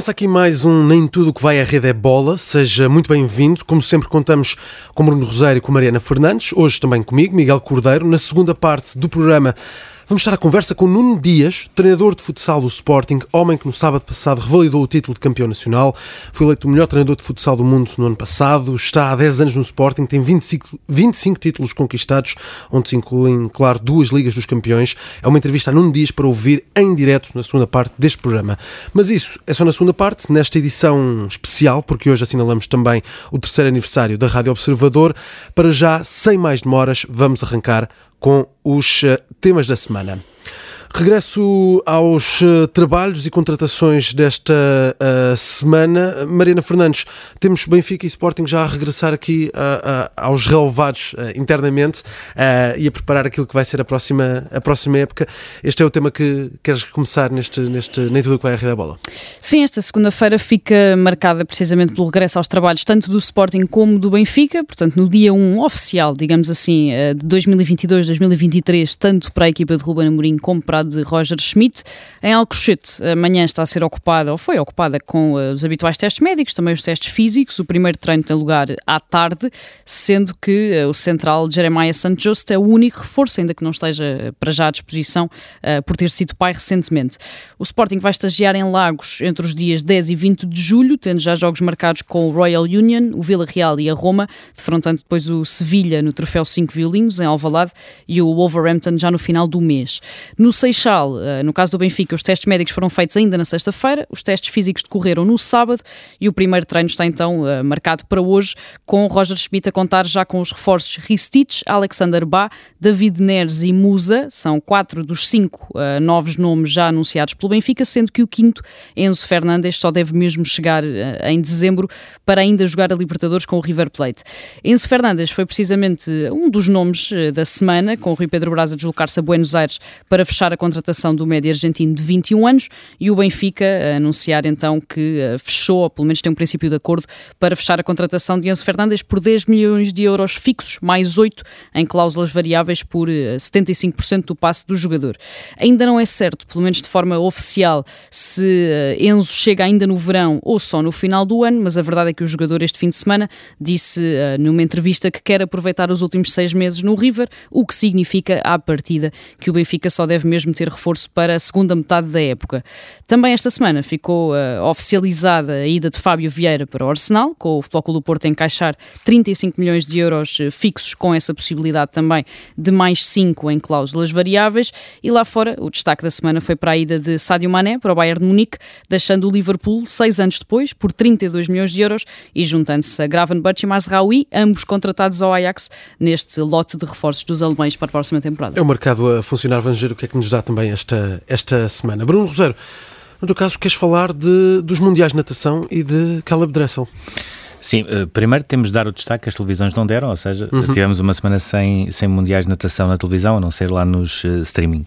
Começa aqui mais um Nem Tudo que vai à rede é bola. Seja muito bem-vindo. Como sempre, contamos com Bruno Rosário e com Mariana Fernandes. Hoje também comigo, Miguel Cordeiro. Na segunda parte do programa, Vamos estar à conversa com Nuno Dias, treinador de futsal do Sporting, homem que no sábado passado revalidou o título de campeão nacional, foi eleito o melhor treinador de futsal do mundo no ano passado, está há 10 anos no Sporting, tem 25, 25 títulos conquistados, onde se incluem, claro, duas Ligas dos Campeões. É uma entrevista a Nuno Dias para ouvir em direto na segunda parte deste programa. Mas isso é só na segunda parte, nesta edição especial, porque hoje assinalamos também o terceiro aniversário da Rádio Observador. Para já, sem mais demoras, vamos arrancar com os eh, temas da semana. Regresso aos uh, trabalhos e contratações desta uh, semana. Mariana Fernandes, temos Benfica e Sporting já a regressar aqui uh, aos relevados internamente e a preparar aquilo que vai ser a próxima, a próxima época. Este é o tema que queres começar neste, neste Nem Tudo que vai arredar a bola. Sim, esta segunda-feira fica marcada precisamente pelo regresso aos trabalhos tanto do Sporting como do Benfica, portanto no dia 1 oficial, digamos assim, de 2022-2023, tanto para a equipa de Ruben Amorim como para de Roger Schmidt. Em Alcochete, amanhã está a ser ocupada, ou foi ocupada, com uh, os habituais testes médicos, também os testes físicos. O primeiro treino tem lugar à tarde, sendo que uh, o central Jeremiah Santos é o único reforço, ainda que não esteja eh, para já à disposição, uh, por ter sido pai recentemente. O Sporting vai estagiar em Lagos entre os dias 10 e 20 de julho, tendo já jogos marcados com o Royal Union, o Vila Real e a Roma, defrontando depois o Sevilha no Troféu 5 Violinos, em Alvalade, e o Wolverhampton já no final do mês. No Seixal, eh, no caso do Benfica, os testes médicos foram feitos ainda na sexta-feira, os testes físicos decorreram no sábado e o primeiro treino está então eh, marcado para hoje, com Roger Schmidt a contar já com os reforços Ristich, Alexander Bá, David Neres e Musa, são quatro dos cinco uh, novos nomes já anunciados pelo Benfica, sendo que o quinto, Enzo Fernandes, só deve mesmo chegar uh, em dezembro para ainda jogar a Libertadores com o River Plate. Enzo Fernandes foi precisamente um dos nomes uh, da semana, com o Rui Pedro Braz a deslocar-se a Buenos Aires para fechar a contratação do médio argentino de 21 anos e o Benfica a anunciar então que fechou, ou pelo menos tem um princípio de acordo, para fechar a contratação de Enzo Fernandes por 10 milhões de euros fixos, mais 8 em cláusulas variáveis por 75% do passe do jogador. Ainda não é certo, pelo menos de forma oficial, se eh, Enzo chega ainda no verão ou só no final do ano, mas a verdade é que o jogador este fim de semana disse numa entrevista que quer aproveitar os últimos seis meses no River, o que significa à partida que o Benfica só deve mesmo ter reforço para a segunda metade da época. Também esta semana ficou uh, oficializada a ida de Fábio Vieira para o Arsenal, com o Futebol Clube do Porto a encaixar 35 milhões de euros fixos, com essa possibilidade também de mais 5 em cláusulas variáveis. E lá fora, o destaque da semana foi para a ida de Sadio Mané para o Bayern de Munique, deixando o Liverpool seis anos depois por 32 milhões de euros e juntando-se a Gravenberch e Mazraoui, ambos contratados ao Ajax neste lote de reforços dos alemães para a próxima temporada. É o mercado a funcionar, ver o que é que nos dá também esta, esta semana. Bruno Rosário, no teu caso, queres falar de, dos Mundiais de Natação e de Caleb Dressel? Sim, uh, primeiro temos de dar o destaque que as televisões não deram, ou seja, uhum. tivemos uma semana sem, sem mundiais de natação na televisão, a não ser lá nos uh, streaming.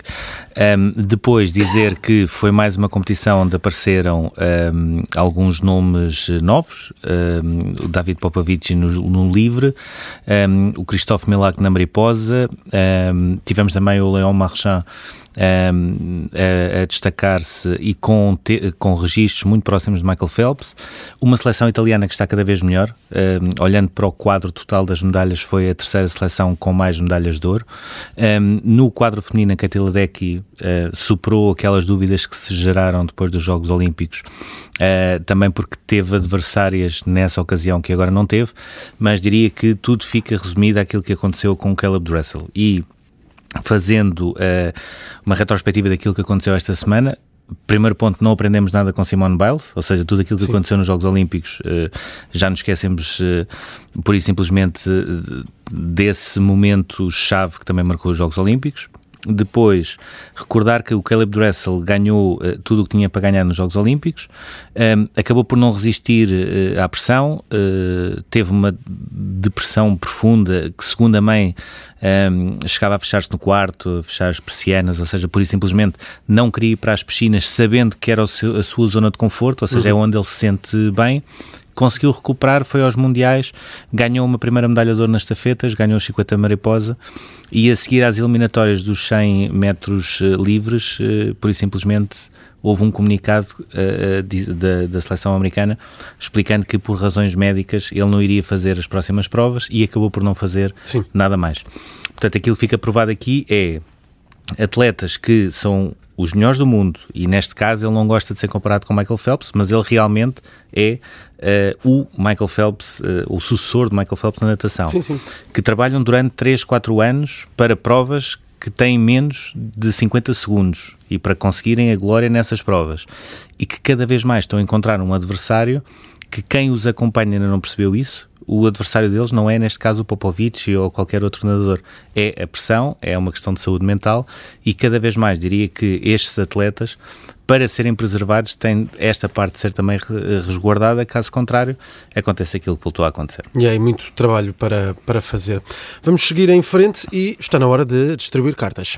Um, depois dizer que foi mais uma competição onde apareceram um, alguns nomes novos, um, o David Popovic no, no livre, o Christophe Milak na mariposa, tivemos também o Leon Marchand um, a, a destacar-se e com, te, com registros muito próximos de Michael Phelps. Uma seleção italiana que está cada vez melhor, um, olhando para o quadro total das medalhas, foi a terceira seleção com mais medalhas de ouro. Um, no quadro feminino, a Katia Ledecky uh, superou aquelas dúvidas que se geraram depois dos Jogos Olímpicos, uh, também porque teve adversárias nessa ocasião que agora não teve, mas diria que tudo fica resumido àquilo que aconteceu com Caleb Dressel. E fazendo uh, uma retrospectiva daquilo que aconteceu esta semana, Primeiro ponto, não aprendemos nada com Simone Biles, ou seja, tudo aquilo que Sim. aconteceu nos Jogos Olímpicos uh, já nos esquecemos, uh, por isso simplesmente, uh, desse momento chave que também marcou os Jogos Olímpicos. Depois, recordar que o Caleb Dressel ganhou uh, tudo o que tinha para ganhar nos Jogos Olímpicos, um, ehm, acabou por não resistir uh, à pressão, uh, teve uma depressão profunda que, segundo a mãe, um, ehm, chegava a fechar-se no quarto, a fechar as persianas, ou seja, por isso simplesmente não queria ir para as piscinas sabendo que era seu, a sua zona de conforto, ou seja, é uhum. é onde ele se sente bem conseguiu recuperar, foi aos Mundiais, ganhou uma primeira medalha de ouro nas estafetas, ganhou o 50 mariposa e a seguir às eliminatórias dos 100 metros uh, livres, uh, por e simplesmente houve um comunicado uh, de, da, da seleção americana explicando que por razões médicas ele não iria fazer as próximas provas e acabou por não fazer Sim. nada mais. Portanto, aquilo que fica provado aqui é atletas que são os melhores do mundo, e neste caso ele não gosta de ser comparado com Michael Phelps, mas ele realmente é uh, o Michael Phelps, uh, o sucessor de Michael Phelps na natação, sim, sim. que trabalham durante 3, 4 anos para provas que têm menos de 50 segundos e para conseguirem a glória nessas provas. E que cada vez mais estão a encontrar um adversário que quem os acompanha ainda não percebeu isso o adversário deles não é, neste caso, o Popovic ou qualquer outro nadador. É a pressão, é uma questão de saúde mental e cada vez mais diria que estes atletas, para serem preservados, têm esta parte de ser também resguardada, caso contrário, acontece aquilo que voltou a acontecer. E aí, muito trabalho para, para fazer. Vamos seguir em frente e está na hora de distribuir cartas.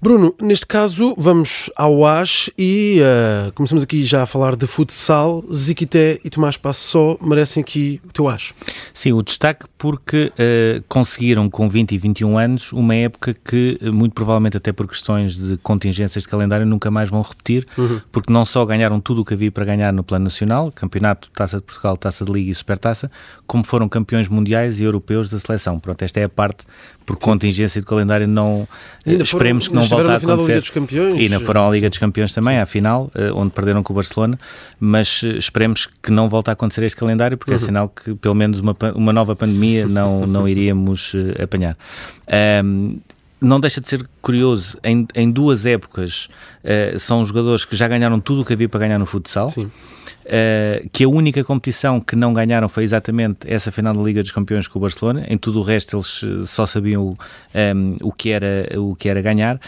Bruno, neste caso vamos ao AS e uh, começamos aqui já a falar de futsal. Ziquité e Tomás Passó merecem aqui o teu AS. Sim, o destaque porque uh, conseguiram com 20 e 21 anos uma época que, muito provavelmente até por questões de contingências de calendário, nunca mais vão repetir, uhum. porque não só ganharam tudo o que havia para ganhar no plano nacional, campeonato, Taça de Portugal, Taça de Liga e Supertaça, como foram campeões mundiais e europeus da seleção. Pronto, esta é a parte por Sim. contingência de calendário não Ainda esperemos foram, que não volte a acontecer. E ainda foram à Liga dos Campeões também, Sim. à final, eh, onde perderam com o Barcelona, mas eh, esperemos que não volte a acontecer este calendário, porque é uhum. é sinal que pelo menos uma, uma nova pandemia não, não iríamos uh, apanhar. Um, não deixa de ser curioso, em, em duas épocas uh, são jogadores que já ganharam tudo o que havia para ganhar no futsal. Sim. Uh, que a única competição que não ganharam foi exatamente essa final da Liga dos Campeões com o Barcelona. Em tudo o resto eles eh, só sabiam um, ehm, o, que era, o que era ganhar.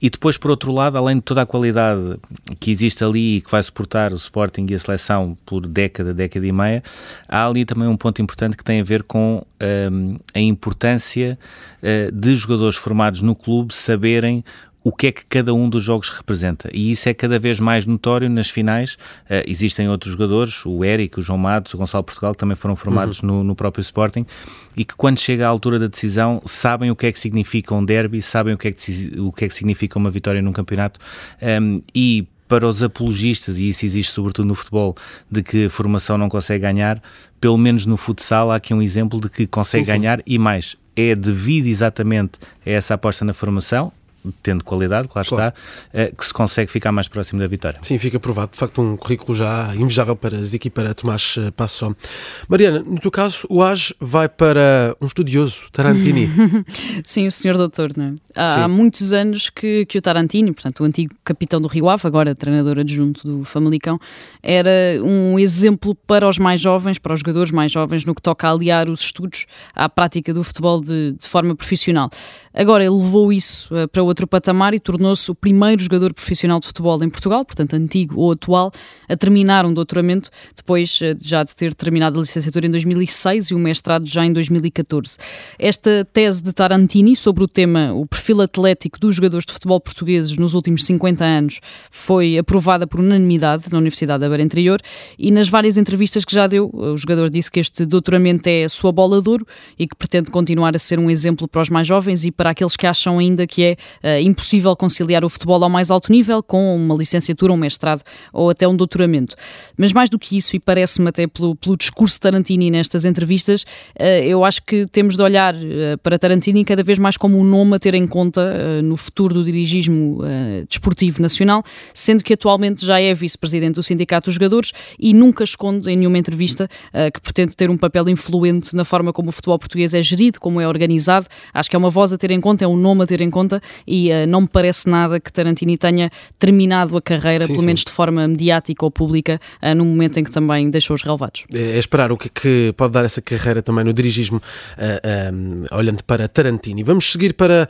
E depois, por outro lado, além de toda a qualidade que existe ali e que vai suportar o Sporting e a seleção por década, década e meia, há ali também um ponto importante que tem a ver com um, ehm, a importância uh, de jogadores formados no clube saberem o que é que cada um dos jogos representa. E isso é cada vez mais notório nas finais. Uh, existem outros jogadores, o Eric, o João Matos, o Gonçalo Portugal, que também foram formados uhum. no, no, próprio Sporting, e que quando chega à altura da decisão sabem o que é que significa um derby, sabem o que é que, o que, é que significa uma vitória num campeonato. Um, ehm, e para os apologistas, e isso existe sobretudo no futebol, de que a formação não consegue ganhar, pelo menos no futsal há aqui um exemplo de que consegue sim, ganhar sim. e mais. É devido exatamente a essa aposta na formação, tendo qualidade, claro, claro. está, eh, que se consegue ficar mais próximo da vitória. Sim, fica provado. De facto, um currículo já invejável para Zico e para Tomás eh, Passó. Mariana, no teu caso, o AGE vai para um estudioso, Tarantini. Sim, o senhor doutor, não é? Há, há muitos anos que, que o Tarantini, portanto, o antigo capitão do Rio Ave, agora treinador adjunto do Famalicão, era um exemplo para os mais jovens, para os jogadores mais jovens, no que toca a aliar os estudos à prática do futebol de, de forma profissional. Agora, ele levou isso uh, para outro patamar e tornou-se o primeiro jogador profissional de futebol em Portugal, portanto, antigo ou atual, a terminar um doutoramento depois uh, já de ter terminado a licenciatura em 2006 e o mestrado já em 2014. Esta tese de Tarantini sobre o tema o perfil atlético dos jogadores de futebol portugueses nos últimos 50 anos foi aprovada por unanimidade na Universidade da Beira Interior e nas várias entrevistas que já deu, o jogador disse que este doutoramento é a sua bola de ouro e que pretende continuar a ser um exemplo para os mais jovens e para para aqueles que acham ainda que é uh, impossível conciliar o futebol ao mais alto nível com uma licenciatura, um mestrado ou até um doutoramento. Mas mais do que isso, e parece-me até pelo, pelo discurso Tarantini nestas entrevistas, uh, eu acho que temos de olhar uh, para Tarantini cada vez mais como um nome a ter em conta no futuro do dirigismo desportivo nacional, sendo que atualmente já é vice-presidente do Sindicato dos Jogadores e nunca esconde em nenhuma entrevista que pretende ter um papel influente na forma como o futebol português é gerido, como é organizado. Acho que é uma voz a ter em conta, é um nome a ter em conta e uh, não me parece nada que Tarantini tenha terminado a carreira, sim, pelo sim. menos de forma mediática ou pública, uh, no momento em que também deixou os relevados. É, é esperar o que, que, pode dar essa carreira também no dirigismo, uh, olhando para Tarantini. Vamos seguir para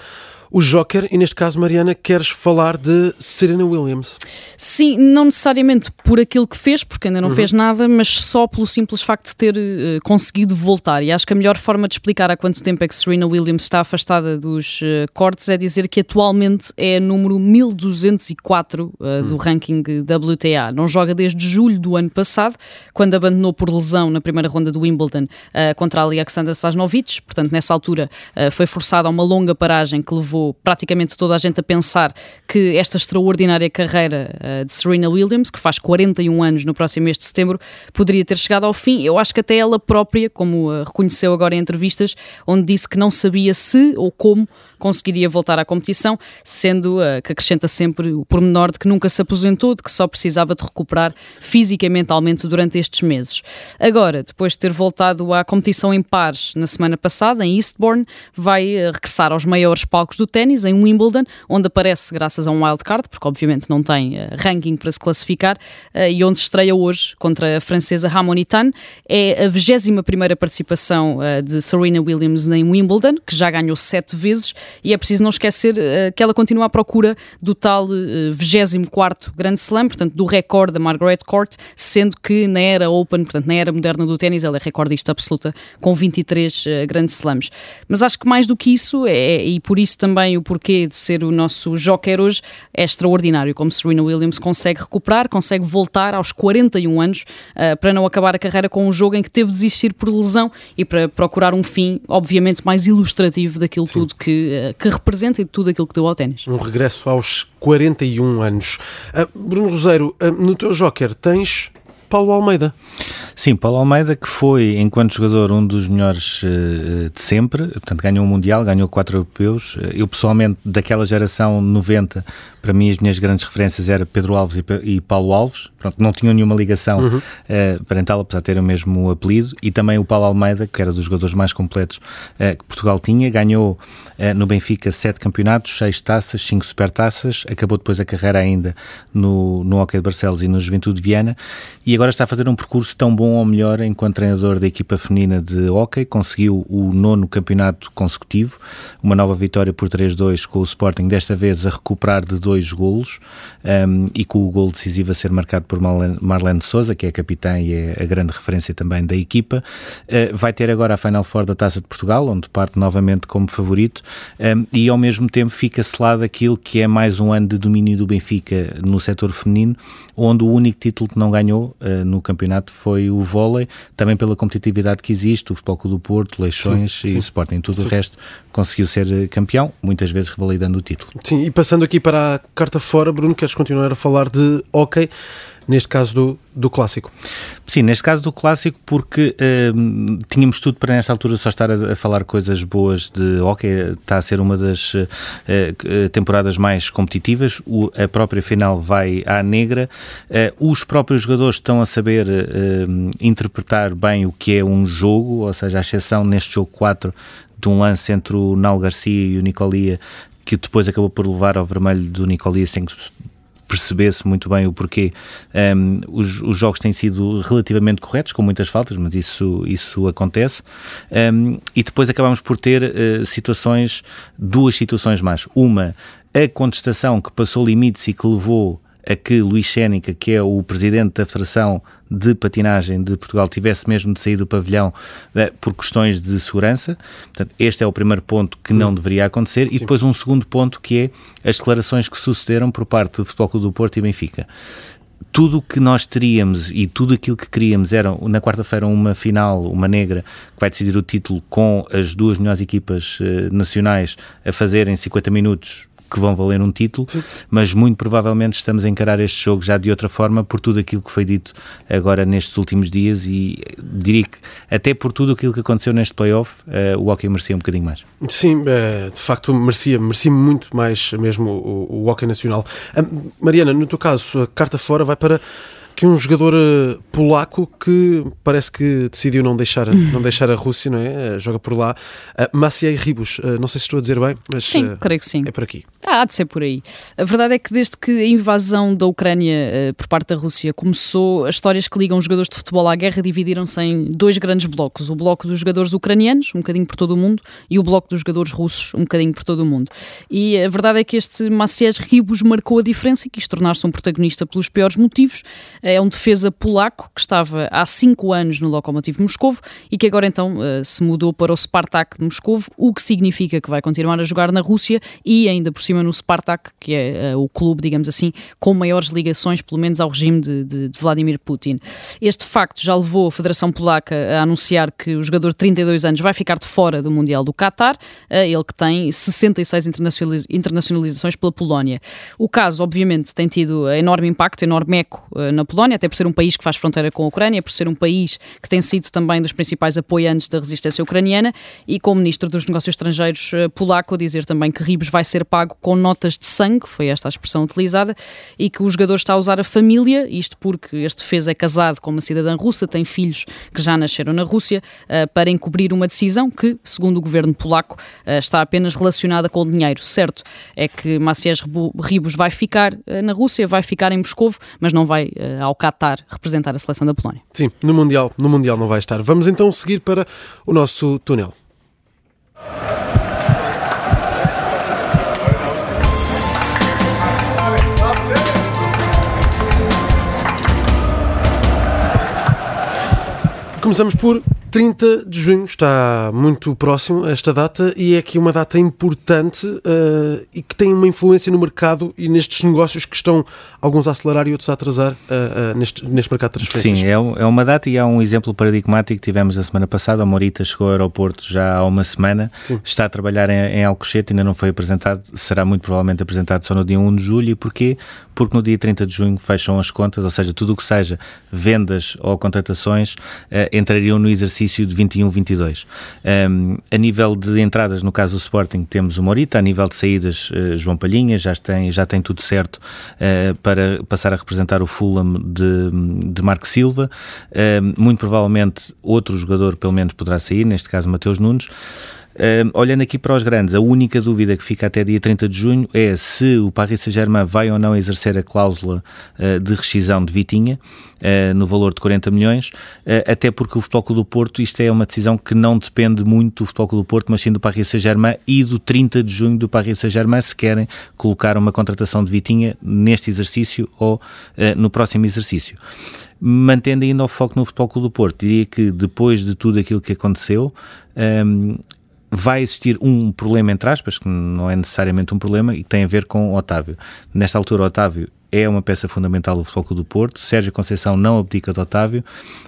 o Joker e neste caso, Mariana, queres falar de Serena Williams. Sim, não necessariamente por aquilo que fez, porque ainda não uhum. fez nada, mas só pelo simples facto de ter uh, conseguido voltar. E acho que a melhor forma de explicar há quanto tempo é que Serena Williams está afastada dos uh, cortes é dizer que atualmente é número 1204 uh, uhum. do ranking WTA. Não joga desde julho do ano passado, quando abandonou por lesão na primeira ronda do Wimbledon contra a Alexander Sasnovich. Portanto, nessa altura foi forçada a uma longa paragem que levou praticamente toda a gente a pensar que esta extraordinária carreira uh, de Serena Williams, que faz 41 anos no próximo mês de setembro, poderia ter chegado ao fim. Eu acho que até ela própria, como uh, reconheceu agora em entrevistas, onde disse que não sabia se ou como conseguiria voltar à competição, sendo uh, que acrescenta sempre o pormenor de que nunca se aposentou, de que só precisava de recuperar física e mentalmente durante estes meses. Agora, depois de ter voltado à competição em pares na semana passada, em Eastbourne, vai regressar aos maiores palcos do ténis, em Wimbledon, onde aparece graças a um wildcard, porque obviamente não tem uh, ranking para se classificar, e onde se estreia hoje contra a francesa Ramon Tan. É a 21 primeira participação de Serena Williams em Wimbledon, que já ganhou sete vezes e é preciso não esquecer que ela continua à procura do tal uh, 24 Grande Slam, portanto, do recorde da Margaret Court, sendo que na era Open, portanto, na era moderna do ténis, ela é recordista absoluta com 23 uh, Slams. Mas acho que mais do que isso, é, e por isso também o porquê de ser o nosso joker hoje, é extraordinário como Serena Williams consegue recuperar, consegue voltar aos 41 anos uh, para não acabar a carreira com um jogo em que teve de desistir por lesão e para procurar um fim, obviamente, mais ilustrativo daquilo Sim. tudo que eh, que representa e tudo aquilo que deu ao ténis. Um regresso aos 41 anos. Uh, Bruno Roseiro, uh, no teu Joker tens Paulo Almeida. Sim, Paulo Almeida, que foi, enquanto jogador, um dos melhores uh, de sempre, portanto, ganhou um Mundial, ganhou quatro europeus. Eu, pessoalmente, daquela geração 90, para mim, as minhas grandes referências eram Pedro Alves e, e Paulo Alves. Pronto, não tinham nenhuma ligação uhum. uh, parental, apesar de terem o mesmo apelido. E também o Paulo Almeida, que era dos jogadores mais completos uh, que Portugal tinha, ganhou no Benfica sete campeonatos, seis taças, cinco supertaças. Acabou depois a carreira ainda no, no Hockey de Barcelos e no Juventude de Viana. E agora está a fazer um percurso tão bom ou melhor enquanto treinador da equipa feminina de hockey. Conseguiu o nono campeonato consecutivo, uma nova vitória por 3-2 com o Sporting, desta vez a recuperar de dois golos um, e com o gol decisivo a ser marcado por Marlene, Marlene Souza, que é a capitã e é a grande referência também da equipa. Uh, vai ter agora a Final Four da Taça de Portugal, onde parte novamente como favorito um, e ao mesmo tempo fica selado aquilo que é mais um ano de domínio do Benfica no setor feminino, onde o único título que não ganhou uh, no campeonato foi o vôlei, também pela competitividade que existe, o Futebol Clube do Porto, Leixões sim, e sim. Sporting. Tudo sim. o resto conseguiu ser eh, campeão, muitas vezes revalidando o título. Sim, e passando aqui para a carta fora, Bruno, queres continuar a falar de hockey? Neste caso do, do clássico. Sim, neste caso do clássico, porque uh, tínhamos tudo para nesta altura só estar a, a, falar coisas boas de hockey. Está a ser uma das uh, temporadas mais competitivas. O, a própria final vai à negra. Uh, os próprios jogadores estão a saber interpretar bem o que é um jogo, ou seja, a exceção neste jogo 4 de um lance entre o Nal Garcia e o Nicolia que depois acabou por levar ao vermelho do Nicolia sem que percebesse muito bem o porquê. Um, os, os, jogos têm sido relativamente corretos, com muitas faltas, mas isso, isso acontece. Um, e depois acabamos por ter uh, situações, duas situações mais. Uma, a contestação que passou limites e que levou a que Luís Sénica, que é o presidente da Federação de Patinagem de Portugal, tivesse mesmo de sair do pavilhão uh, por questões de segurança. Portanto, este é o primeiro ponto que não deveria acontecer. Sim. E depois um segundo ponto que é as declarações que sucederam por parte do Futebol Clube do Porto e Benfica tudo o que nós teríamos e tudo aquilo que queríamos era na quarta-feira uma final, uma negra, que vai decidir o título com as duas melhores equipas uh, nacionais a fazerem 50 minutos que vão valer um título, Sim. mas muito provavelmente estamos a encarar este jogo já de outra forma por tudo aquilo que foi dito agora nestes últimos dias e diria que até por tudo aquilo que aconteceu neste playoff, uh, o Hockey merecia um bocadinho mais. Sim, uh, de facto merecia, merecia muito mais mesmo o, o Hockey Nacional. Uh, Mariana, no teu caso, a carta fora vai para que um jogador uh, polaco que parece que decidiu não deixar, não deixar a Rússia, não é? Joga por lá. Uh, Maciej Ribos, uh, não sei se estou a dizer bem, mas. Sim, creio que sim. É por aqui. Ah, há de ser por aí. A verdade é que desde que a invasão da Ucrânia uh, por parte da Rússia começou, as histórias que ligam os jogadores de futebol à guerra dividiram-se em dois grandes blocos. O bloco dos jogadores ucranianos, um bocadinho por todo o mundo, e o bloco dos jogadores russos, um bocadinho por todo o mundo. E a verdade é que este Maciej Ribos marcou a diferença e quis tornar-se um protagonista pelos piores motivos. É um defesa polaco que estava há cinco anos no Lokomotiv Moscovo e que agora então uh, se mudou para o Spartak de Moscovo, o que significa que vai continuar a jogar na Rússia e ainda por cima cima no Spartak, que é uh, o clube, digamos assim, com maiores ligações, pelo menos, ao regime de, de, de, Vladimir Putin. Este facto já levou a Federação Polaca a anunciar que o jogador de 32 anos vai ficar de fora do Mundial do Qatar, uh, ele que tem 66 internacionaliz internacionalizações pela Polónia. O caso, obviamente, tem tido enorme impacto, enorme eco uh, na Polónia, até por ser um país que faz fronteira com a Ucrânia, por ser um país que tem sido também dos principais apoiantes da resistência ucraniana e como Ministro dos Negócios Estrangeiros polaco a dizer também que Ribos vai ser pago com notas de sangue, foi esta a expressão utilizada, e que o jogador está a usar a família, isto porque este defesa é casado com uma cidadã russa, tem filhos que já nasceram na Rússia, uh, para encobrir uma decisão que, segundo o governo polaco, uh, está apenas relacionada com o dinheiro. Certo é que Maciej Ribos vai ficar uh, na Rússia, vai ficar em Moscovo, mas não vai ao Qatar representar a seleção da Polónia. Sim, no Mundial, no Mundial não vai estar. Vamos então seguir para o nosso túnel. Começamos por 30 de junho, está muito próximo esta data e é aqui uma data importante uh, e que tem uma influência no mercado e nestes negócios que estão alguns a acelerar e outros a atrasar uh, uh, neste, neste mercado de transferências. Sim, é, é uma data e há um exemplo paradigmático que tivemos a semana passada. A Morita chegou ao aeroporto já há uma semana, Sim. está a trabalhar em, em Alcochete, ainda não foi apresentado, será muito provavelmente apresentado só no dia 1 de julho. E porquê? Porque no dia 30 de junho fecham as contas, ou seja, tudo o que seja vendas ou contratações entrariam no exercício exercício de 21-22. Um, a nível de entradas, no caso do Sporting, temos o Morita, a nível de saídas, uh, João Palhinha, já tem, já tem tudo certo uh, para passar a representar o Fulham de, de Marco Silva. Uh, muito provavelmente outro jogador, pelo menos, poderá sair, neste caso Mateus Nunes. Uh, olhando aqui para os grandes, a única dúvida que fica até dia 30 de junho é se o Paris Saint-Germain vai ou não exercer a cláusula uh, de rescisão de Vitinha uh, no valor de 40 milhões, até porque o Futebol Clube do Porto, isto é uma decisão que não depende muito do Futebol Clube do Porto, mas sim do Paris Saint-Germain e do 30 de junho do Paris Saint-Germain, se querem colocar uma contratação de Vitinha neste exercício ou no próximo exercício. Mantendo ainda o foco no Futebol Clube do Porto, diria que depois de tudo aquilo que aconteceu, um, vai existir um problema, entre aspas, que não é necessariamente um problema, e que tem a ver com Otávio. Nesta altura, Otávio é uma peça fundamental do Futebol do Porto. Sérgio Conceição não abdica de Otávio.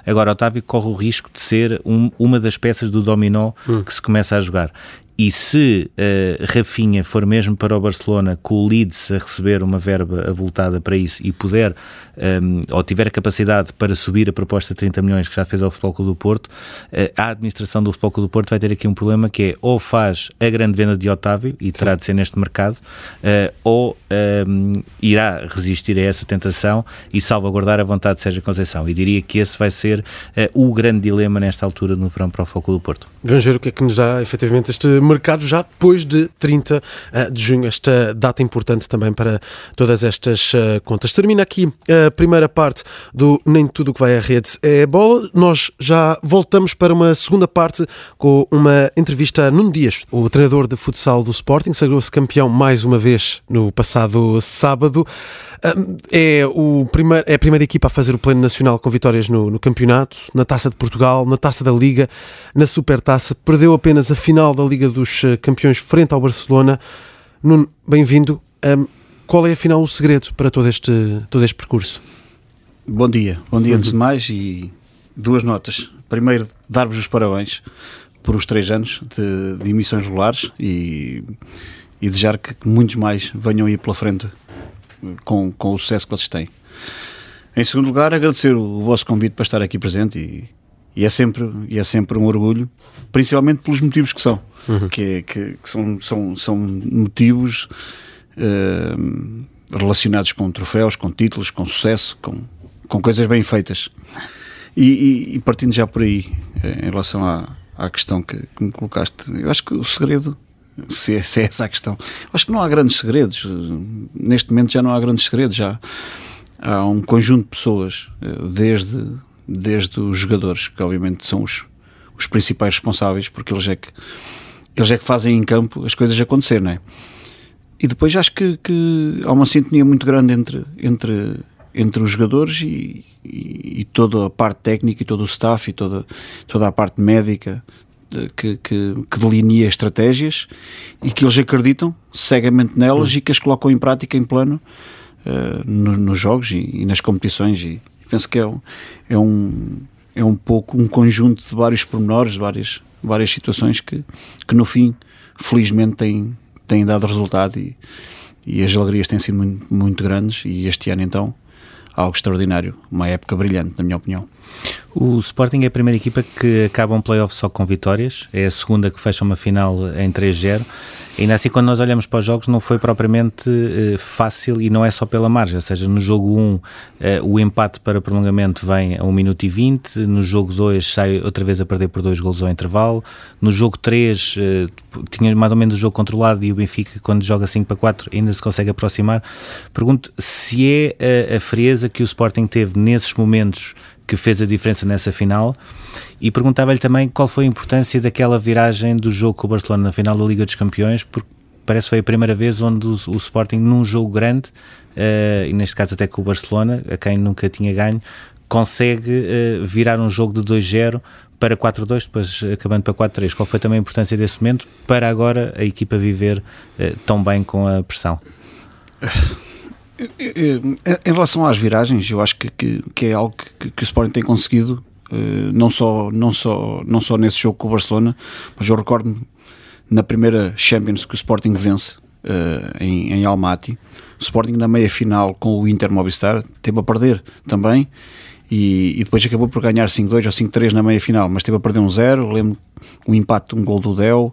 Agora, Otávio corre o risco de ser um, uma das peças do dominó hum. que se começa a jogar. E se uh, Rafinha for mesmo para o Barcelona com o Leeds a receber uma verba avultada para isso e puder, um, ehm, ou tiver a capacidade para subir a proposta de 30 milhões que já fez ao Futebol Clube do Porto, uh, a administração do Futebol Clube do Porto vai ter aqui um problema que é ou faz a grande venda de Otávio, e terá Sim. de ser neste mercado, uh, ou um, ehm, irá resistir a essa tentação e salvaguardar a vontade de Sérgio Conceição. E diria que esse vai ser o grande dilema nesta altura no verão para o Futebol Clube do Porto. Vamos ver o que é que nos dá efetivamente este mercado já depois de 30 eh, de junho, esta data importante também para todas estas eh, contas. Termina aqui a primeira parte do Nem Tudo que vai à rede é bola. Nós já voltamos para uma segunda parte com uma entrevista a Nuno Dias, o treinador de futsal do Sporting, sagrou-se campeão mais uma vez no passado sábado. É, o primeiro, é a primeira equipa a fazer o plano nacional com vitórias no, no, campeonato, na Taça de Portugal, na Taça da Liga, na Supertaça. Perdeu apenas a final da Liga dos eh, Campeões frente ao Barcelona. Nuno, bem-vindo. Um, qual é afinal o segredo para todo este, todo este percurso? Bom dia, bom dia antes de mais e duas notas. Primeiro, dar-vos os parabéns por os três anos de, de emissões regulares e, e desejar que muitos mais venham aí pela frente com, com o sucesso que vocês têm. Em segundo lugar, agradecer o vosso convite para estar aqui presente e, e é sempre e é sempre um orgulho, principalmente pelos motivos que são, uhum. que, é, que, que, são, são, são motivos uh, relacionados com troféus, com títulos, com sucesso, com, com coisas bem feitas. E, e, e partindo já por aí, eh, em relação à, à questão que, que me colocaste, eu acho que o segredo se é, se é essa a questão. Acho que não há grandes segredos. Neste momento já não há grandes segredos. Já há um conjunto de pessoas, desde, desde os jogadores, que obviamente são os, os principais responsáveis, porque eles é que eles é que fazem em campo as coisas acontecer, não é? E depois acho que, que há uma sintonia muito grande entre, entre, entre os jogadores e, e, e, toda a parte técnica e todo o staff e toda, toda a parte médica que, que, que, delinea estratégias e que eles acreditam cegamente nelas e que as colocam em prática, em plano, uh, no, nos jogos e, e, nas competições. Penso que é um, é, um, é um pouco um conjunto de vários pormenores, de várias, várias situações que, que no fim, felizmente, têm, têm dado resultado e, e as alegrias têm sido muito, muito grandes. E este ano, então, algo extraordinário, uma época brilhante, na minha opinião. O Sporting é a primeira equipa que acaba um playoff só com vitórias, é a segunda que fecha uma final em 3-0. Ainda assim, quando nós olhamos para os jogos, não foi propriamente uh, fácil e não é só pela margem. Ou seja, no jogo 1, uh, o empate para prolongamento vem a 1 minuto e 20, no jogo 2 sai outra vez a perder por dois golos ao intervalo, no jogo 3 uh, eh, tinha mais ou menos o jogo controlado e o Benfica, quando joga 5 para 4, ainda se consegue aproximar. Pergunto se é a, a frieza que o Sporting teve nesses momentos que fez a diferença nessa final e perguntava-lhe também qual foi a importância daquela viragem do jogo com o Barcelona na final da Liga dos Campeões, porque parece que foi a primeira vez onde o, o Sporting, num jogo grande, uh, e neste caso até com o Barcelona, a quem nunca tinha ganho, consegue uh, virar um jogo de 2-0 para 4-2, depois acabando para 4-3. Qual foi também a importância desse momento para agora a equipa viver uh, tão bem com a pressão? Em relação às viragens, eu acho que, que, que é algo que, que, o Sporting tem conseguido, eh, não só, não, só, não só nesse jogo com o Barcelona, mas eu recordo-me na primeira Champions que o Sporting vence eh, em, em Almaty, o Sporting na meia final com o Inter Movistar teve a perder também e, e depois acabou por ganhar 5-2 ou 5-3 na meia final, mas teve a perder um 0, lembro um empate, um gol do Del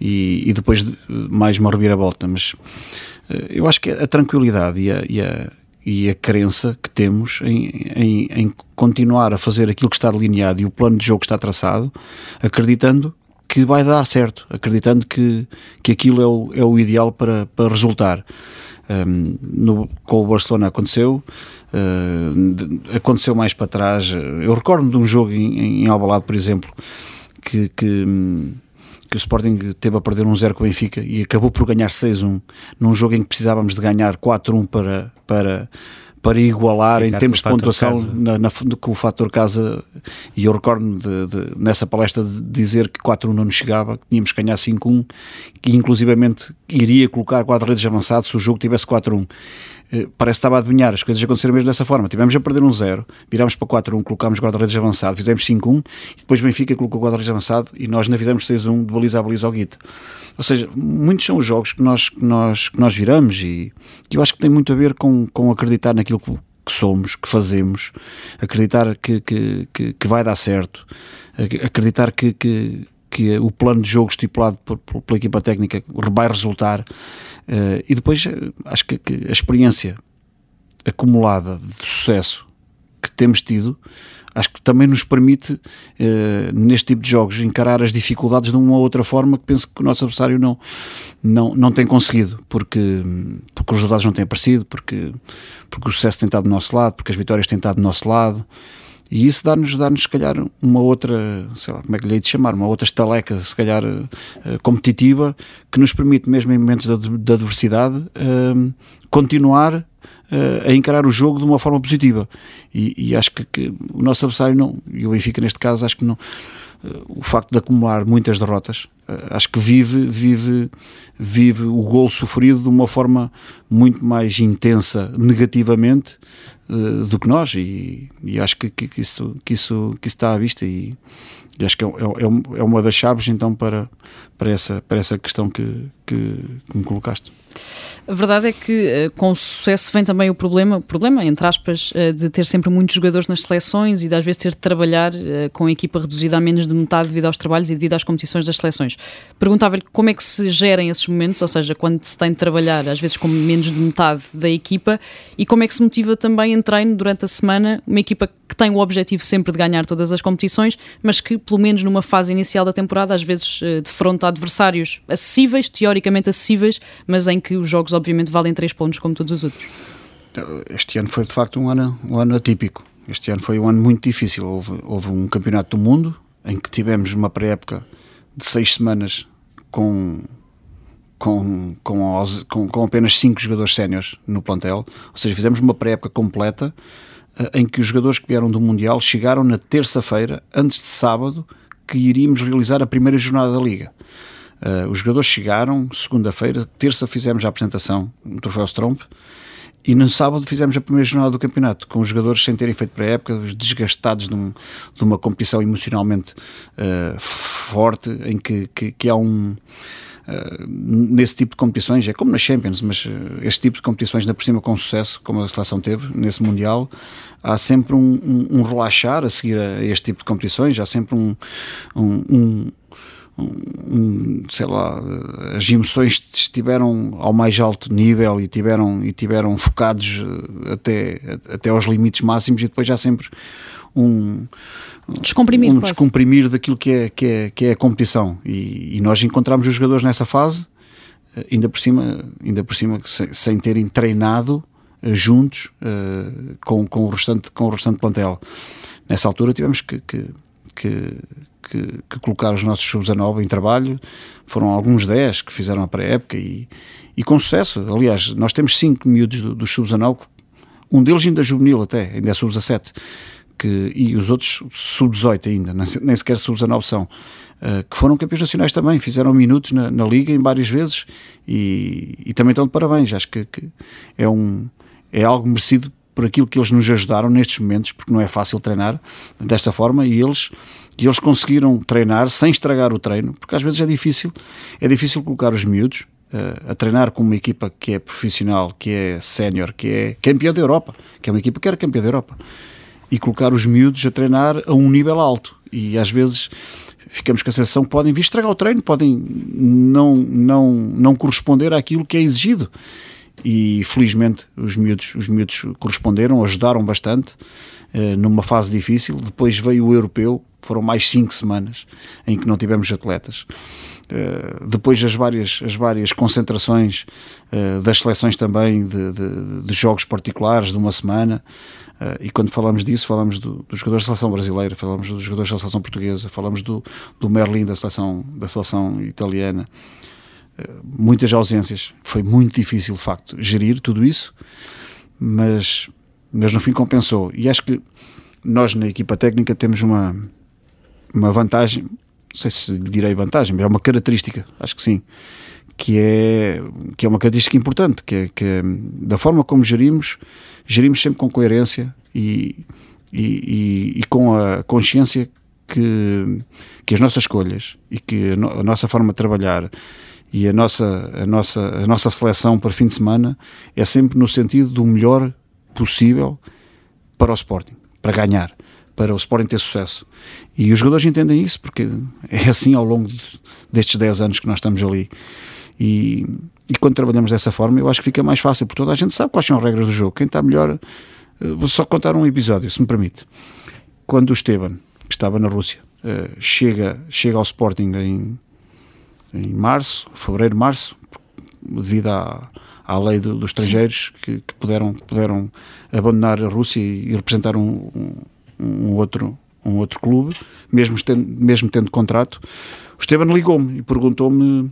e, e depois mais uma reviravolta, mas eh, eu acho que a tranquilidade e a, e a, e a crença que temos em, em, em, continuar a fazer aquilo que está delineado e o plano de jogo que está traçado, acreditando que vai dar certo, acreditando que, que aquilo é o, é o ideal para, para resultar. Um, no, com o Barcelona aconteceu, uh, aconteceu mais para trás. Eu recordo-me de um jogo em, em Albalade, por exemplo, que, que hum, que o Sporting teve a perder um 0 com o Benfica e acabou por ganhar 6-1 num jogo em que precisávamos de ganhar 4-1 para, para, para igualar Ficar em termos de pontuação na, na, com o fator casa. E eu recordo-me nessa palestra de dizer que 4-1 não nos chegava, que tínhamos que ganhar 5-1 que inclusivamente iria colocar guarda-redes avançado se o jogo tivesse 4-1 eh, parece que estava a adivinhar, as coisas aconteceram mesmo dessa forma. Tivemos a perder um 0, virámos para 4-1, colocámos guarda-redes avançado, fizemos 5-1 e depois Benfica colocou guarda-redes avançado e nós ainda fizemos 6-1 de baliza a baliza ao Guito. Ou seja, muitos são os jogos que nós, que nós, que nós viramos e, e eu acho que tem muito a ver com, com acreditar naquilo que, que somos, que fazemos, acreditar que, que, que, que vai dar certo, acreditar que, que, que o plano de jogo estipulado por, por, pela equipa técnica vai resultar Uh, e depois eh, acho que, que, a experiência acumulada de sucesso que temos tido, acho que também nos permite, uh, neste tipo de jogos, encarar as dificuldades de uma ou outra forma que penso que o nosso adversário não, não, não tem conseguido, porque, porque os resultados não têm aparecido, porque, porque o sucesso tem estado do nosso lado, porque as vitórias têm estado do nosso lado. E isso dá-nos, dá-nos, se calhar, uma outra, sei lá, como é que lhe hei de chamar, uma outra estaleca, se calhar, uh, competitiva, que nos permite, mesmo em momentos de, de adversidade, uh, continuar uh, a encarar o jogo de uma forma positiva. E, e acho que, que, o nosso adversário não, e o Benfica neste caso, acho que não, o facto de acumular muitas derrotas, acho que vive, vive, vive o gol sofrido de uma forma muito mais intensa negativamente uh, do que nós e, e acho que, que, que, isso, que, isso, que isso está à vista e, e acho que é, é, é, uma das chaves então para, para, essa, para essa questão que, que, que me colocaste. A verdade é que eh, com sucesso vem também o problema, problema, entre aspas, eh, de ter sempre muitos jogadores nas seleções e de às vezes ter de trabalhar eh, com a equipa reduzida a menos de metade devido aos trabalhos e devido às competições das seleções. Perguntava-lhe como é que se gerem esses momentos, ou seja, quando se tem de trabalhar às vezes com menos de metade da equipa e como é que se motiva também em treino durante a semana uma equipa que tem o objetivo sempre de ganhar todas as competições, mas que, pelo menos numa fase inicial da temporada, às vezes defronta adversários acessíveis, teoricamente acessíveis, mas em que os jogos, obviamente, valem três pontos, como todos os outros. Este ano foi de facto um ano, um ano atípico. Este ano foi um ano muito difícil. Houve, houve um campeonato do mundo em que tivemos uma pré-época de seis semanas com, com, com, com, apenas cinco jogadores séniores no plantel. Ou seja, fizemos uma pré-época completa eh, em que os jogadores que vieram do Mundial chegaram na terça-feira, antes de sábado, que iríamos realizar a primeira jornada da Liga. Uh, os jogadores chegaram segunda-feira, terça fizemos a apresentação no Troféu Stromp e no sábado fizemos a primeira jornada do campeonato, com os jogadores sem terem feito pré-época, desgastados de, um, de, uma competição emocionalmente uh, forte, em que, que, que há um. Uh, nesse tipo de competições, é como na Champions, mas este tipo de competições, ainda por cima com sucesso, como a seleção teve nesse Mundial, há sempre um, um, um relaxar a seguir a este tipo de competições, há sempre um, um um, sei lá, as emoções estiveram ao mais alto nível e tiveram, e tiveram focados eh, até, até aos limites máximos e depois já sempre um descomprimir, um descomprimir daquilo que é, que é, que é a competição. E, e nós encontramos os jogadores nessa fase eh, ainda por cima, ainda por cima sem, sem terem treinado uh, juntos uh, com, com, o restante, com o restante plantel. Nessa altura tivemos que, que, que que, que colocar os nossos sub-19 em trabalho. Foram alguns 10 que fizeram a pré-época e, e com sucesso. Aliás, nós temos 5 miúdos dos do sub-19, um deles ainda juvenil até, ainda é sub-17, e os outros sub-18 ainda, nem sequer sub-19 são. Uh, que foram campeões nacionais também, fizeram minutos na, na Liga em várias vezes e, e, também estão de parabéns. Acho que, que, é, um, é algo merecido por aquilo que eles nos ajudaram nestes momentos, porque não é fácil treinar desta forma e eles, e eles conseguiram treinar sem estragar o treino, porque às vezes é difícil, é difícil colocar os miúdos uh, a treinar com uma equipa que é profissional, que é sénior, que é campeã da Europa, que é uma equipa que era campeã da Europa, e colocar os miúdos a treinar a um nível alto. E às vezes ficamos com a sensação que podem vir estragar o treino, podem não, não, não corresponder àquilo que é exigido e felizmente os miúdos, os miúdos corresponderam, ajudaram bastante uh, numa fase difícil. Depois veio o europeu, foram mais cinco semanas em que não tivemos atletas. Uh, depois as várias, as várias concentrações uh, das seleções também de, de, de, jogos particulares de uma semana. e quando falamos disso, falamos do, dos jogadores da seleção brasileira, falamos dos jogadores da seleção portuguesa, falamos do, do Merlin da seleção, da seleção italiana muitas ausências. Foi muito difícil, de facto, gerir tudo isso, mas, mas no fim compensou. E acho que nós, na equipa técnica, temos uma, uma vantagem, não sei se direi vantagem, mas é uma característica, acho que sim, que é, que é uma característica importante, que é, que é, da forma como gerimos, gerimos sempre com coerência e, e, e, e com a consciência que, que as nossas escolhas e que a, no, a nossa forma de trabalhar e a nossa, a, nossa, a nossa seleção para fim de semana é sempre no sentido do melhor possível para o Sporting, para ganhar, para o Sporting ter sucesso. E os jogadores entendem isso porque é assim ao longo de, destes 10 anos que nós estamos ali. E, e quando trabalhamos dessa forma, eu acho que fica mais fácil, porque toda a gente sabe quais são as regras do jogo. Quem está melhor. Eh, vou só contar um episódio, se me permite. Quando o Esteban, que estava na Rússia, eh, chega, chega ao Sporting em em março, fevereiro, março, devido à, à lei do, dos estrangeiros que, que, puderam, puderam abandonar a Rússia e, representar um, um, um, outro, um outro clube, mesmo tendo, mesmo tendo contrato. O Esteban ligou-me e perguntou-me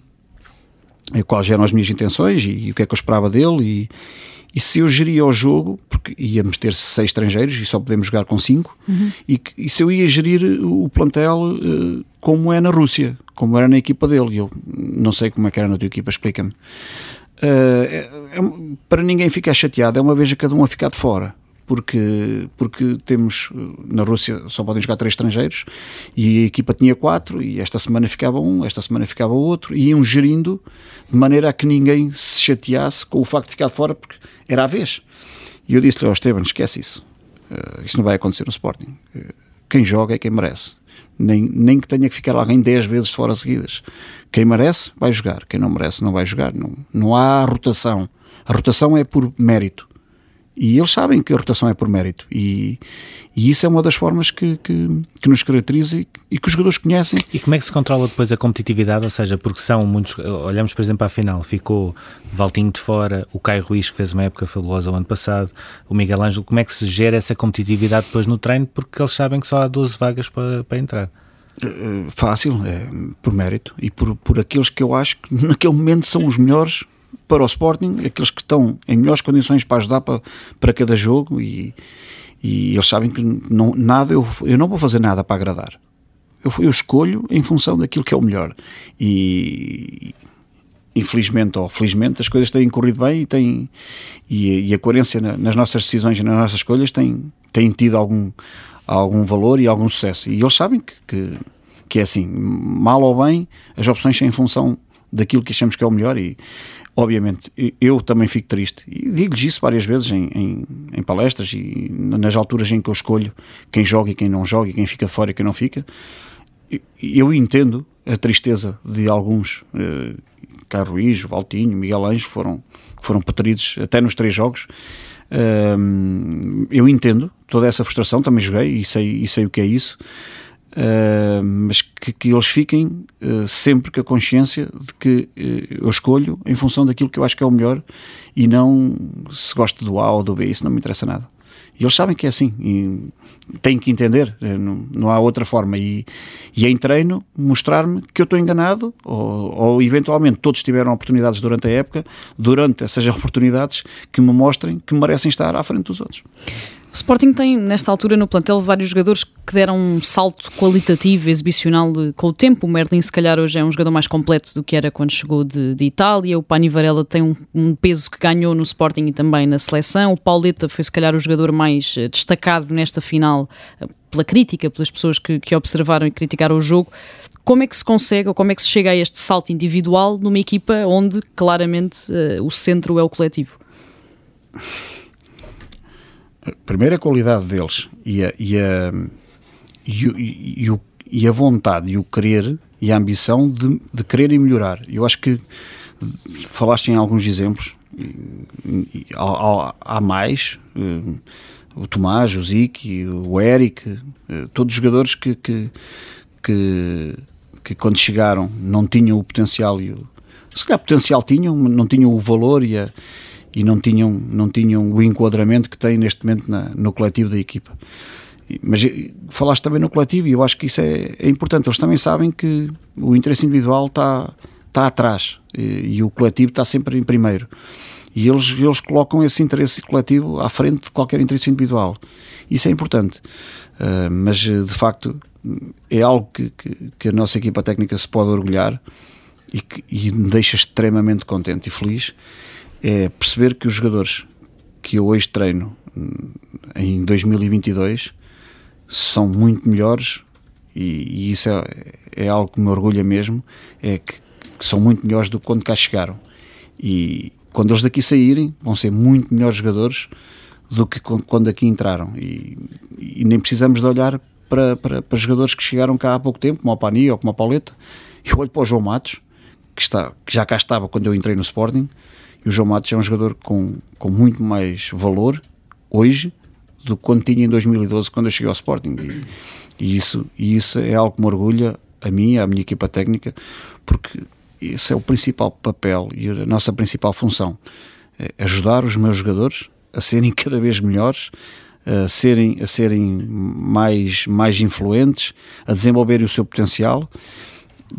eh, quais eram as minhas intenções e, e, o que é que eu esperava dele e, e se eu geria o jogo, porque íamos ter seis estrangeiros e só podemos jogar com cinco, uhum. e, e, se eu ia gerir o plantel uh, como é na Rússia, como era na equipa dele. Eu não sei como é que era na tua equipa, explica-me. Uh, é, é, para ninguém ficar chateado, é uma vez a cada um a ficar de fora. Porque, porque temos na Rússia só podem jogar três estrangeiros e a equipa tinha quatro, e esta semana ficava um, esta semana ficava outro, e iam gerindo de maneira a que ninguém se chateasse com o facto de ficar fora, porque era a vez. E eu disse-lhe ao Esteban: esquece isso, uh, isso não vai acontecer no Sporting. Uh, quem joga é quem merece nem, nem que tenha que ficar alguém 10 vezes fora seguidas. Quem merece, vai jogar. Quem não merece, não vai jogar. Não, não há rotação. A rotação é por mérito. E eles sabem que a rotação é por mérito. E, e isso é uma das formas que, que, que, nos caracteriza e, e que os jogadores conhecem. E como é que se controla depois a competitividade? Ou seja, porque são muitos. Olhamos, por exemplo, à final, ficou Valtinho de fora, o Caio Ruiz, que fez uma época fabulosa o ano passado, o Miguel Ângelo. Como é que se gera essa competitividade depois no treino? Porque eles sabem que só há 12 vagas para, para entrar. Eh, fácil, é, por mérito e por, por aqueles que eu acho que naquele momento são os melhores para o Sporting, aqueles que estão em melhores condições para ajudar para, para cada jogo e, e eles sabem que não, nada eu, eu não vou fazer nada para agradar. Eu, eu escolho em função daquilo que é o melhor e infelizmente ou felizmente as coisas têm corrido bem e, têm, e, e a coerência nas nossas decisões e nas nossas escolhas tem, tem tido algum algum valor e algum sucesso. E eles sabem que, que, que é assim, mal ou bem, as opções são em função daquilo que achamos que é o melhor e obviamente eu também fico triste. E digo-lhes isso várias vezes em, em, em, palestras e nas alturas em que eu escolho quem joga e quem não joga e quem fica de fora e quem não fica. Eu entendo a tristeza de alguns eh, Carlos Ruiz, Valtinho, Miguel Anjo foram, foram preteridos até nos três jogos. Eu entendo toda essa frustração, também joguei e sei, e sei o que é isso, uh, mas que, que, eles fiquem uh, sempre com a consciência de que uh, eu escolho em função daquilo que eu acho que é o melhor e não se gosto do A ou do B, isso não me interessa nada. E eles sabem que é assim, e têm que entender, eh, não, não há outra forma. E, e em treino, mostrar-me que eu estou enganado, ou, ou eventualmente todos tiveram oportunidades durante a época, durante essas oportunidades, que me mostrem que merecem estar à frente dos outros. O Sporting tem, nesta altura, no plantel, vários jogadores que deram um salto qualitativo, exibicional com o tempo. O Merlin, se calhar, hoje é um jogador mais completo do que era quando chegou de, de Itália. O Pani Varela tem um, um, peso que ganhou no Sporting e também na seleção. O Pauleta foi, se calhar, o jogador mais eh, destacado nesta final eh, pela crítica, pelas pessoas que, que observaram e criticaram o jogo. Como é que se consegue, ou como é que se chega a este salto individual numa equipa onde, claramente, uh, o centro é o coletivo? Primeiro a qualidade deles e a, e a, e, e, e a vontade e o querer e a ambição de, de quererem melhorar. Eu acho que falaste em alguns exemplos, há, mais, eh, o Tomás, o Zic, o Eric, eh, todos os jogadores que, que, que, que, quando chegaram não tinham o potencial e o, se calhar potencial tinham, não tinham o valor e a, e não tinham, não tinham o enquadramento que têm neste momento na, no coletivo da equipa. Mas eh, falaste também no coletivo e eu acho que isso é, é importante. Eles também sabem que o interesse individual está, está atrás e, e o coletivo está sempre em primeiro. E eles, eles colocam esse interesse coletivo à frente de qualquer interesse individual. Isso é importante. Uh, mas de facto é algo que, que, que, a nossa equipa técnica se pode orgulhar e que e me deixa extremamente contente e feliz é perceber que os jogadores que eu hoje treino hum, em 2022 são muito melhores e, e isso é, é, algo que me orgulha mesmo, é que, que, são muito melhores do que quando cá chegaram. E quando eles daqui saírem, vão ser muito melhores jogadores do que quando aqui entraram. E, e nem precisamos de olhar para, para, para, jogadores que chegaram cá há pouco tempo, como o Pani ou como a Pauleta. Eu olho para o João Matos, que, está, que já cá estava quando eu entrei no Sporting, e o João Matos é um jogador com, com muito mais valor hoje do que quando tinha em 2012, quando eu cheguei ao Sporting. E, e isso, e isso é algo que me orgulha a mim, a minha equipa técnica, porque esse é o principal papel e a nossa principal função. É ajudar os meus jogadores a serem cada vez melhores, a serem, a serem mais, mais influentes, a desenvolverem o seu potencial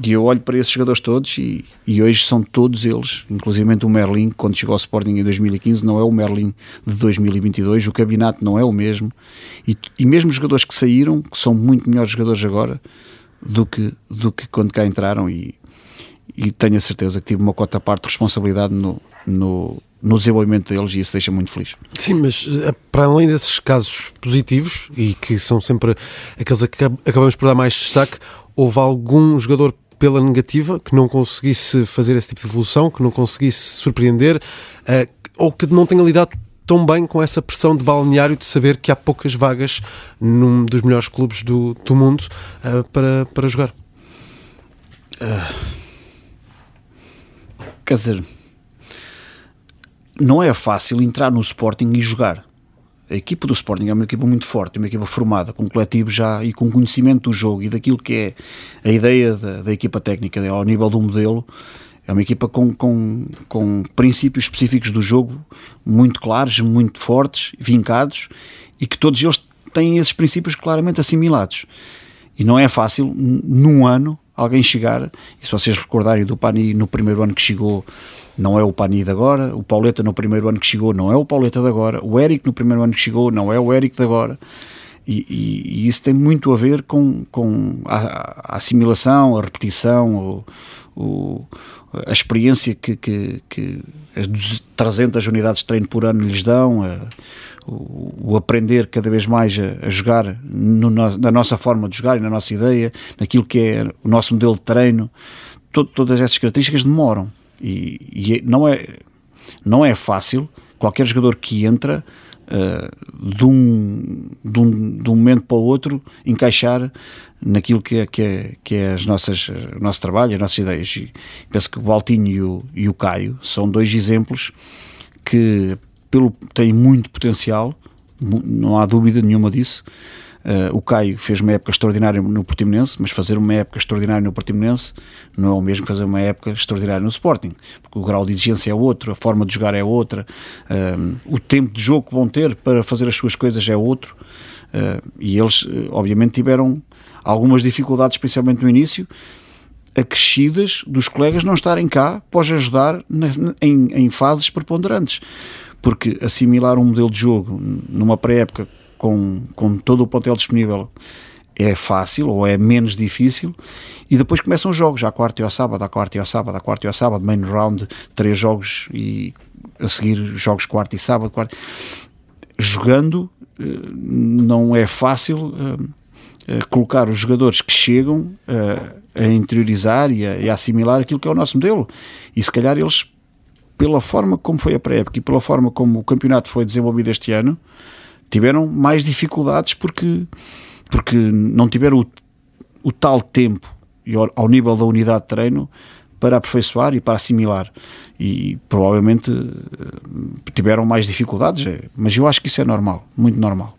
e eu olho para esses jogadores todos e, e hoje são todos eles, inclusive o Merlin, quando chegou ao Sporting em 2015, não é o Merlin de 2022, o Cabinato não é o mesmo. E, e mesmo os jogadores que saíram, que são muito melhores jogadores agora do que, do que quando cá entraram. E, e tenho a certeza que tive uma cota parte de responsabilidade no, no, no desenvolvimento deles e isso deixa muito feliz. Sim, mas eh, para além desses casos positivos e que são sempre aqueles a que acabamos por dar mais destaque, houve algum jogador pela negativa que não conseguisse fazer esse tipo de evolução, que não conseguisse surpreender uh, ou que não tenha lidado tão bem com essa pressão de balneário de saber que há poucas vagas num dos melhores clubes do, do mundo uh, para, para jogar? Uh, quer dizer, não é fácil entrar no Sporting e jogar. A equipa do Sporting é uma equipa muito forte, é uma equipa formada, com um coletivo já e com conhecimento do jogo e daquilo que é a ideia da, da equipa técnica, né, ao nível do modelo. É uma equipa com, com, com princípios específicos do jogo muito claros, muito fortes, vincados e que todos eles têm esses princípios claramente assimilados. E não é fácil, num ano, alguém chegar, e se vocês recordarem do Pani no primeiro ano que chegou, não é o Pani de agora, o Pauleta no primeiro ano que chegou, não é o Pauleta de agora, o Eric no primeiro ano que chegou, não é o Eric de agora. E, e, e isso tem muito a ver com, com a, a assimilação, a repetição, o, o, a experiência que, que, que as 300 unidades de treino por ano lhes dão, a, o, o, aprender cada vez mais a, a jogar no, na nossa forma de jogar e na nossa ideia, naquilo que é o nosso modelo de treino, todo, todas essas características demoram. E, e, é, não, é, não é fácil. Qualquer jogador que entra uh, de, um, de, um, de um momento para o outro encaixar naquilo que é, que é, que é as nossas, o nosso trabalho, as nossas ideias. E penso que o Altinho e o, e o Caio são dois exemplos que pelo, tem muito potencial, não há dúvida nenhuma disso. Uh, o Caio fez uma época extraordinária no Portimonense, mas fazer uma época extraordinária no Portimonense não é o mesmo que fazer uma época extraordinária no Sporting, porque o grau de exigência é outro, a forma de jogar é outra, uh, o tempo de jogo que vão ter para fazer as suas coisas é outro, uh, e eles, obviamente, tiveram algumas dificuldades, especialmente no início, acrescidas dos colegas não estarem cá os ajudar na, em, em fases preponderantes porque assimilar um modelo de jogo numa pré-época com, com todo o plantel disponível é fácil ou é menos difícil e depois começam os jogos, à quarta e ao sábado, à quarta e ao sábado, à quarta e ao sábado, main round, três jogos e a seguir jogos quarta e sábado, quarta. jogando eh, não é fácil uh, uh, colocar os jogadores que chegam a interiorizar e a, e a assimilar aquilo que é o nosso modelo e se calhar eles pela forma como foi a pré-época e pela forma como o campeonato foi desenvolvido este ano, tiveram mais dificuldades porque, porque não tiveram o, o tal tempo e ao, ao, nível da unidade de treino para aperfeiçoar e para assimilar. E provavelmente eh, tiveram mais dificuldades, é, mas eu acho que isso é normal, muito normal.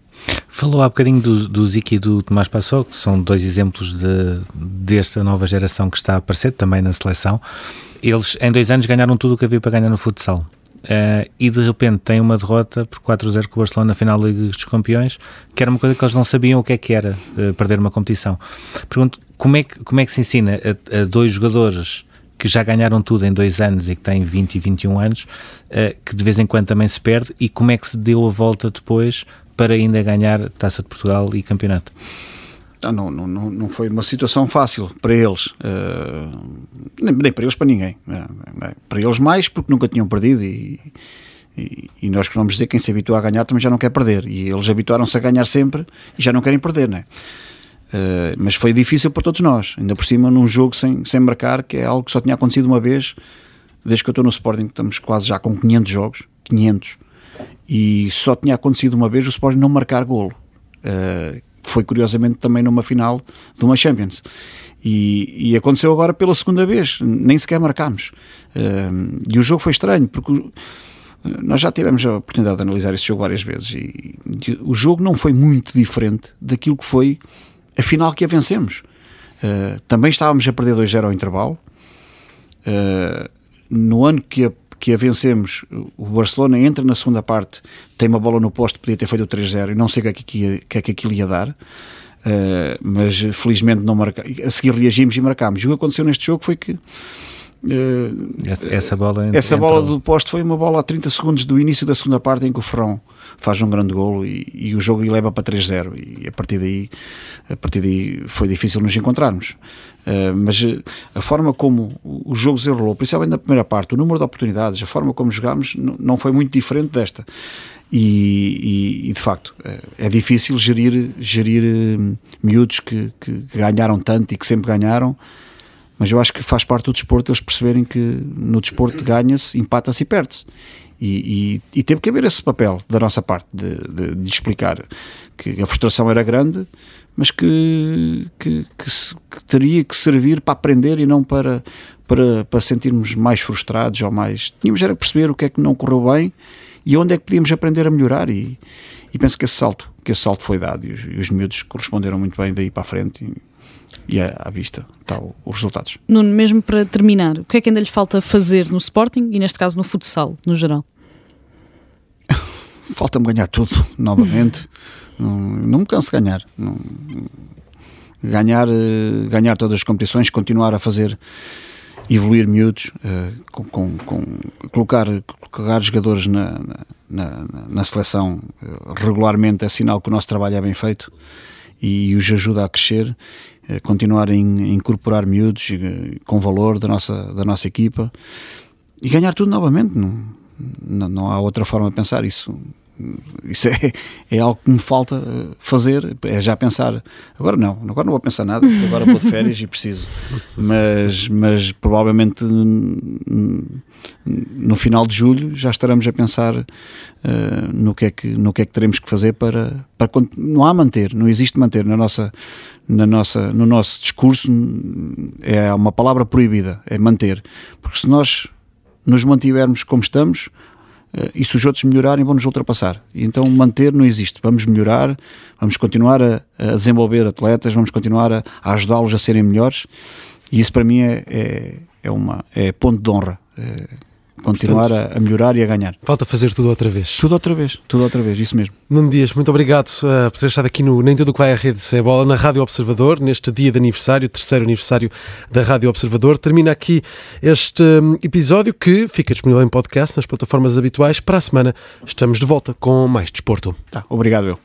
Falou há bocadinho do, do e do Tomás Passou, que são dois exemplos de, desta nova geração que está a aparecer também na seleção. Eles, em dois anos, ganharam tudo o que havia para ganhar no futsal. Uh, e de repente têm uma derrota por 4-0 com o Barcelona na final da Liga dos Campeões, que era uma coisa que eles não sabiam o que é que era uh, perder uma competição. Pergunto, como é que, como é que se ensina a, a, dois jogadores que já ganharam tudo em dois anos e que têm 20 e 21 anos, uh, que de vez em quando também se perde, e como é que se deu a volta depois para ainda ganhar Taça de Portugal e Campeonato? Ah, não, não, não foi uma situação fácil para eles, uh, nem, nem, para eles, para ninguém. Uh, para eles, mais porque nunca tinham perdido. E, e, e nós costumamos dizer que quem se habitua a ganhar também já não quer perder. E eles habituaram-se a ganhar sempre e já não querem perder, né? Uh, mas foi difícil para todos nós, ainda por cima num jogo sem, sem marcar, que é algo que só tinha acontecido uma vez, desde que eu estou no Sporting, estamos quase já com 500 jogos, 500, e só tinha acontecido uma vez o Sporting não marcar golo. Uh, foi curiosamente também numa final de uma Champions. E, e aconteceu agora pela segunda vez, nem sequer marcámos. Uh, e o jogo foi estranho, porque nós já tivemos a oportunidade de analisar esse jogo várias vezes e, e o jogo não foi muito diferente daquilo que foi a final que a vencemos. Uh, também estávamos a perder 2-0 ao intervalo. Uh, no ano que a que a vencemos, o Barcelona entra na segunda parte, tem uma bola no posto, podia ter feito o 3-0 e não sei o que é que, que, é que aquilo ia dar. Uh, mas felizmente não marca. A seguir reagimos e marcámos. O que aconteceu neste jogo foi que essa, essa, bola, essa bola do posto foi uma bola a 30 segundos do início da segunda parte em que o Ferrão faz um grande golo e, e o jogo leva para 3-0 e a partir daí a partir daí foi difícil nos encontrarmos. Uh, mas eh, a forma como o jogo se enrolou, principalmente na primeira parte o número de oportunidades, a forma como jogámos não foi muito diferente desta. E, e, e, de facto é difícil gerir, gerir miúdos que, que ganharam tanto e que sempre ganharam mas eu acho que faz parte do desporto eles perceberem que no desporto ganha-se, empata-se e perde-se. E, e, e, teve que haver esse papel da nossa parte de, de, de explicar que a frustração era grande, mas que, que, que, que, teria que servir para aprender e não para, para, para sentirmos mais frustrados ou mais. Tínhamos era que perceber o que é que não correu bem e onde é que podíamos aprender a melhorar e, e penso que esse salto, que esse salto foi dado e os, e os miúdos corresponderam muito bem daí para a frente e, é à vista estão os resultados. Nuno, mesmo para terminar, o que é que ainda lhe falta fazer no Sporting e neste caso no futsal, no geral? Falta-me ganhar tudo, novamente. não, não me canso de ganhar. Não, ganhar, eh, ganhar todas as competições, continuar a fazer evoluir miúdos, uh, com, com, com, colocar, colocar jogadores na, na, na, seleção uh, regularmente é sinal que o nosso trabalho é bem feito e os ajuda a crescer, continuar a, in, a, incorporar miúdos com valor da nossa, da nossa equipa e ganhar tudo novamente. Não, não há outra forma de pensar isso isso é, é algo que me falta eh, fazer, é já pensar, agora não, agora não vou pensar nada, agora vou de férias e preciso, mas, mas provavelmente no final de julho já estaremos a pensar uh, no, que é que, no que é que teremos que fazer para, para não há manter, não existe manter na nossa, na nossa, no nosso discurso é uma palavra proibida, é manter, porque se nós nos mantivermos como estamos, e se os outros melhorarem, vão nos ultrapassar. Então manter não existe. Vamos melhorar, vamos continuar a, a desenvolver atletas, vamos continuar a, a ajudá-los a serem melhores. E isso para mim é, é, é, uma, é ponto de honra. É, continuar Portanto, a, melhorar e a ganhar. Falta fazer tudo outra vez. Tudo outra vez, tudo outra vez, isso mesmo. Nuno Dias, muito obrigado uh, por ter estado aqui no Nem Tudo o que vai à rede é bola na Rádio Observador, neste dia de aniversário, terceiro aniversário da Rádio Observador. Termina aqui este um, episódio que fica disponível em podcast nas plataformas habituais. Para a semana estamos de volta com mais desporto. Tá, obrigado eu.